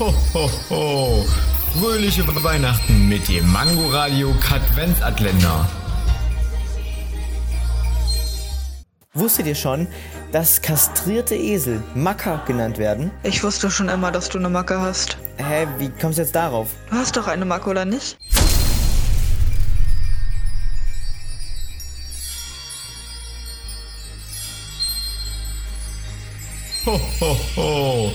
Ho, ho, ho. Fröhliche Weihnachten mit dem Mangoradio Katwenzatländer. Wusstet ihr schon, dass kastrierte Esel Macker genannt werden? Ich wusste schon immer, dass du eine Macke hast. Hä, wie kommst du jetzt darauf? Du hast doch eine Macke, oder nicht? Ho, ho, ho.